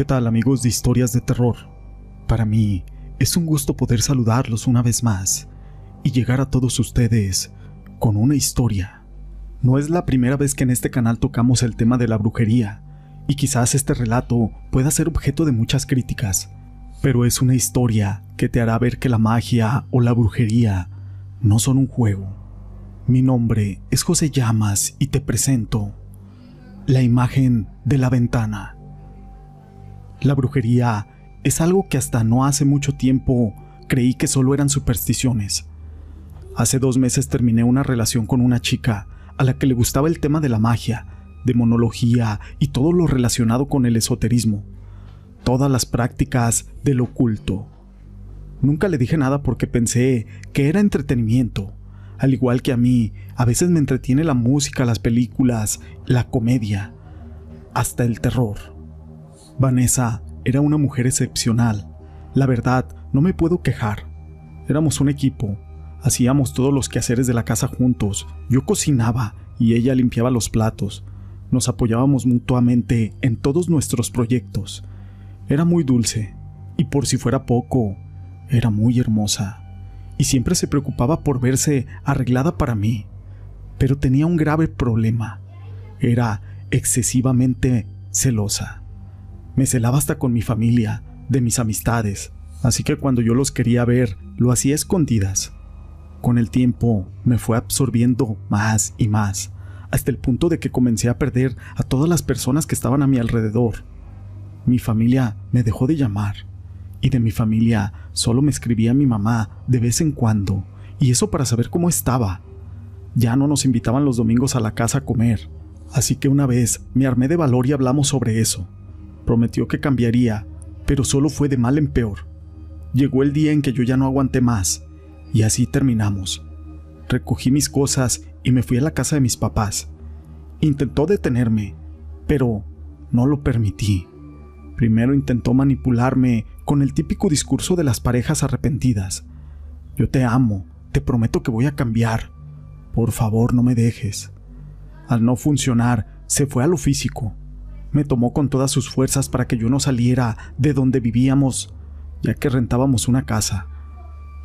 ¿Qué tal amigos de historias de terror? Para mí es un gusto poder saludarlos una vez más y llegar a todos ustedes con una historia. No es la primera vez que en este canal tocamos el tema de la brujería, y quizás este relato pueda ser objeto de muchas críticas, pero es una historia que te hará ver que la magia o la brujería no son un juego. Mi nombre es José Llamas y te presento la imagen de la ventana. La brujería es algo que hasta no hace mucho tiempo creí que solo eran supersticiones. Hace dos meses terminé una relación con una chica a la que le gustaba el tema de la magia, demonología y todo lo relacionado con el esoterismo, todas las prácticas del oculto. Nunca le dije nada porque pensé que era entretenimiento, al igual que a mí, a veces me entretiene la música, las películas, la comedia, hasta el terror. Vanessa era una mujer excepcional. La verdad, no me puedo quejar. Éramos un equipo. Hacíamos todos los quehaceres de la casa juntos. Yo cocinaba y ella limpiaba los platos. Nos apoyábamos mutuamente en todos nuestros proyectos. Era muy dulce, y por si fuera poco, era muy hermosa. Y siempre se preocupaba por verse arreglada para mí. Pero tenía un grave problema. Era excesivamente celosa. Me celaba hasta con mi familia, de mis amistades, así que cuando yo los quería ver, lo hacía escondidas. Con el tiempo me fue absorbiendo más y más, hasta el punto de que comencé a perder a todas las personas que estaban a mi alrededor. Mi familia me dejó de llamar, y de mi familia solo me escribía mi mamá de vez en cuando, y eso para saber cómo estaba. Ya no nos invitaban los domingos a la casa a comer, así que una vez me armé de valor y hablamos sobre eso. Prometió que cambiaría, pero solo fue de mal en peor. Llegó el día en que yo ya no aguanté más, y así terminamos. Recogí mis cosas y me fui a la casa de mis papás. Intentó detenerme, pero no lo permití. Primero intentó manipularme con el típico discurso de las parejas arrepentidas. Yo te amo, te prometo que voy a cambiar. Por favor, no me dejes. Al no funcionar, se fue a lo físico. Me tomó con todas sus fuerzas para que yo no saliera de donde vivíamos, ya que rentábamos una casa.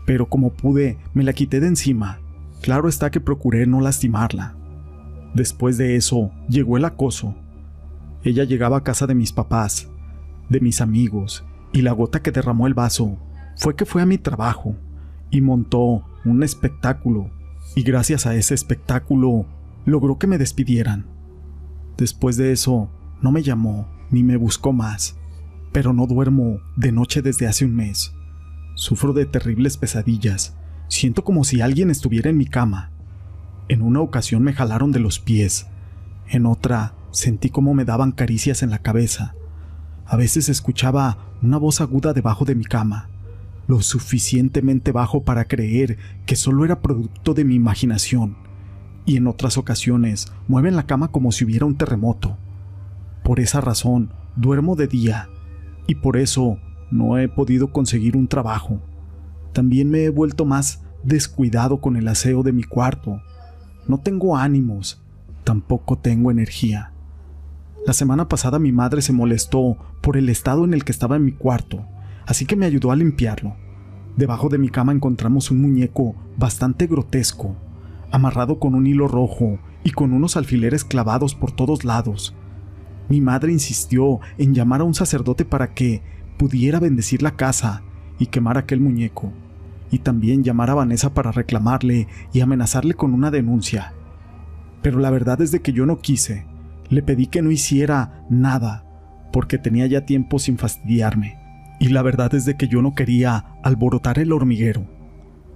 Pero como pude, me la quité de encima. Claro está que procuré no lastimarla. Después de eso, llegó el acoso. Ella llegaba a casa de mis papás, de mis amigos, y la gota que derramó el vaso fue que fue a mi trabajo y montó un espectáculo, y gracias a ese espectáculo logró que me despidieran. Después de eso, no me llamó ni me buscó más, pero no duermo de noche desde hace un mes. Sufro de terribles pesadillas. Siento como si alguien estuviera en mi cama. En una ocasión me jalaron de los pies. En otra sentí como me daban caricias en la cabeza. A veces escuchaba una voz aguda debajo de mi cama, lo suficientemente bajo para creer que solo era producto de mi imaginación. Y en otras ocasiones mueven la cama como si hubiera un terremoto. Por esa razón, duermo de día y por eso no he podido conseguir un trabajo. También me he vuelto más descuidado con el aseo de mi cuarto. No tengo ánimos, tampoco tengo energía. La semana pasada mi madre se molestó por el estado en el que estaba en mi cuarto, así que me ayudó a limpiarlo. Debajo de mi cama encontramos un muñeco bastante grotesco, amarrado con un hilo rojo y con unos alfileres clavados por todos lados. Mi madre insistió en llamar a un sacerdote para que pudiera bendecir la casa y quemar aquel muñeco, y también llamar a Vanessa para reclamarle y amenazarle con una denuncia. Pero la verdad es de que yo no quise. Le pedí que no hiciera nada, porque tenía ya tiempo sin fastidiarme. Y la verdad es de que yo no quería alborotar el hormiguero.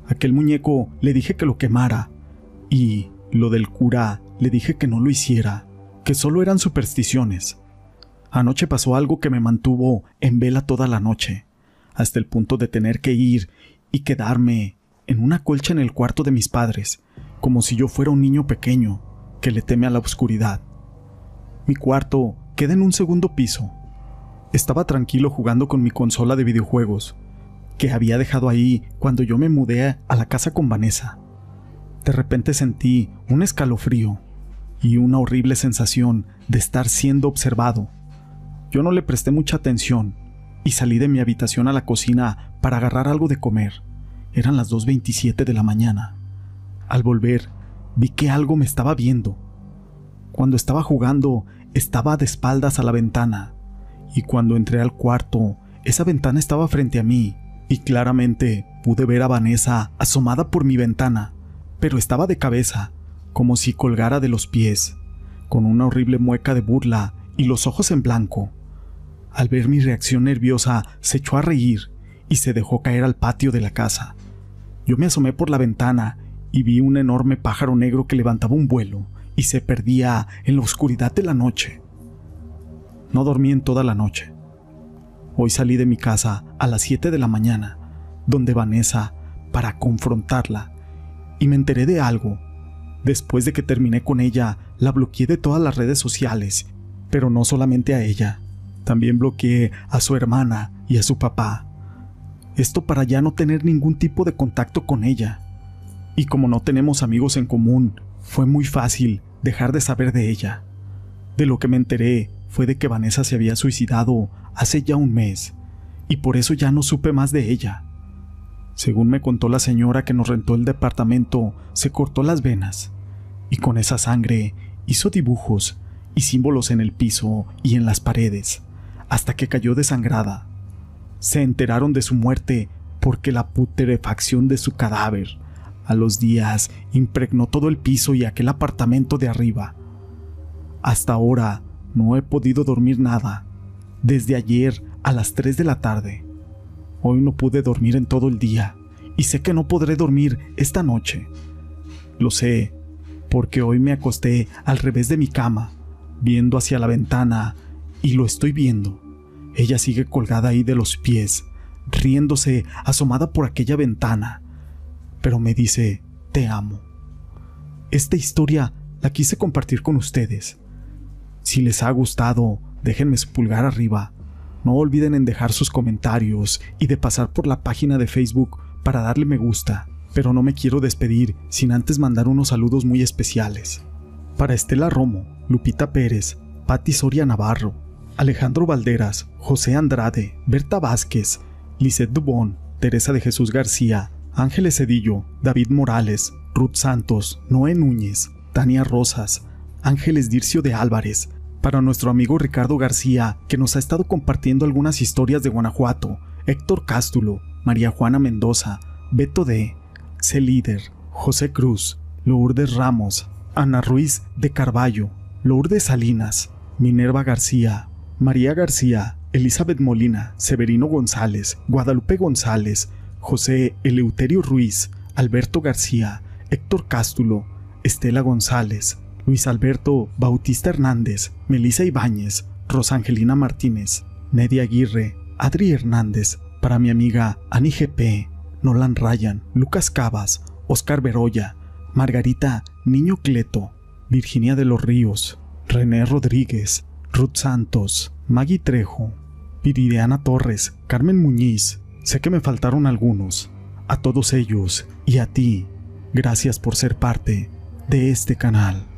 Aquel muñeco le dije que lo quemara, y lo del cura le dije que no lo hiciera que solo eran supersticiones. Anoche pasó algo que me mantuvo en vela toda la noche, hasta el punto de tener que ir y quedarme en una colcha en el cuarto de mis padres, como si yo fuera un niño pequeño que le teme a la oscuridad. Mi cuarto queda en un segundo piso. Estaba tranquilo jugando con mi consola de videojuegos, que había dejado ahí cuando yo me mudé a la casa con Vanessa. De repente sentí un escalofrío y una horrible sensación de estar siendo observado. Yo no le presté mucha atención y salí de mi habitación a la cocina para agarrar algo de comer. Eran las 2.27 de la mañana. Al volver, vi que algo me estaba viendo. Cuando estaba jugando, estaba de espaldas a la ventana, y cuando entré al cuarto, esa ventana estaba frente a mí, y claramente pude ver a Vanessa asomada por mi ventana, pero estaba de cabeza, como si colgara de los pies, con una horrible mueca de burla y los ojos en blanco. Al ver mi reacción nerviosa, se echó a reír y se dejó caer al patio de la casa. Yo me asomé por la ventana y vi un enorme pájaro negro que levantaba un vuelo y se perdía en la oscuridad de la noche. No dormí en toda la noche. Hoy salí de mi casa a las 7 de la mañana, donde Vanessa, para confrontarla, y me enteré de algo. Después de que terminé con ella, la bloqueé de todas las redes sociales, pero no solamente a ella, también bloqueé a su hermana y a su papá. Esto para ya no tener ningún tipo de contacto con ella. Y como no tenemos amigos en común, fue muy fácil dejar de saber de ella. De lo que me enteré fue de que Vanessa se había suicidado hace ya un mes, y por eso ya no supe más de ella. Según me contó la señora que nos rentó el departamento, se cortó las venas, y con esa sangre hizo dibujos y símbolos en el piso y en las paredes, hasta que cayó desangrada. Se enteraron de su muerte porque la putrefacción de su cadáver a los días impregnó todo el piso y aquel apartamento de arriba. Hasta ahora no he podido dormir nada, desde ayer a las 3 de la tarde. Hoy no pude dormir en todo el día y sé que no podré dormir esta noche. Lo sé, porque hoy me acosté al revés de mi cama, viendo hacia la ventana, y lo estoy viendo. Ella sigue colgada ahí de los pies, riéndose, asomada por aquella ventana, pero me dice, te amo. Esta historia la quise compartir con ustedes. Si les ha gustado, déjenme su pulgar arriba. No olviden en dejar sus comentarios y de pasar por la página de Facebook para darle me gusta. Pero no me quiero despedir sin antes mandar unos saludos muy especiales. Para Estela Romo, Lupita Pérez, Patti Soria Navarro, Alejandro Valderas, José Andrade, Berta Vázquez, Lisette Dubón, Teresa de Jesús García, Ángeles Cedillo, David Morales, Ruth Santos, Noé Núñez, Tania Rosas, Ángeles Dircio de Álvarez, para nuestro amigo Ricardo García, que nos ha estado compartiendo algunas historias de Guanajuato, Héctor Cástulo, María Juana Mendoza, Beto D., C. Líder, José Cruz, Lourdes Ramos, Ana Ruiz de Carballo, Lourdes Salinas, Minerva García, María García, Elizabeth Molina, Severino González, Guadalupe González, José Eleuterio Ruiz, Alberto García, Héctor Cástulo, Estela González, Luis Alberto Bautista Hernández, Melisa Ibáñez, Rosangelina Martínez, Nedia Aguirre, Adri Hernández, para mi amiga Ani GP, Nolan Ryan, Lucas Cabas, Oscar Beroya, Margarita Niño Cleto, Virginia de los Ríos, René Rodríguez, Ruth Santos, Maggie Trejo, Viridiana Torres, Carmen Muñiz, Sé que me faltaron algunos. A todos ellos y a ti, gracias por ser parte de este canal.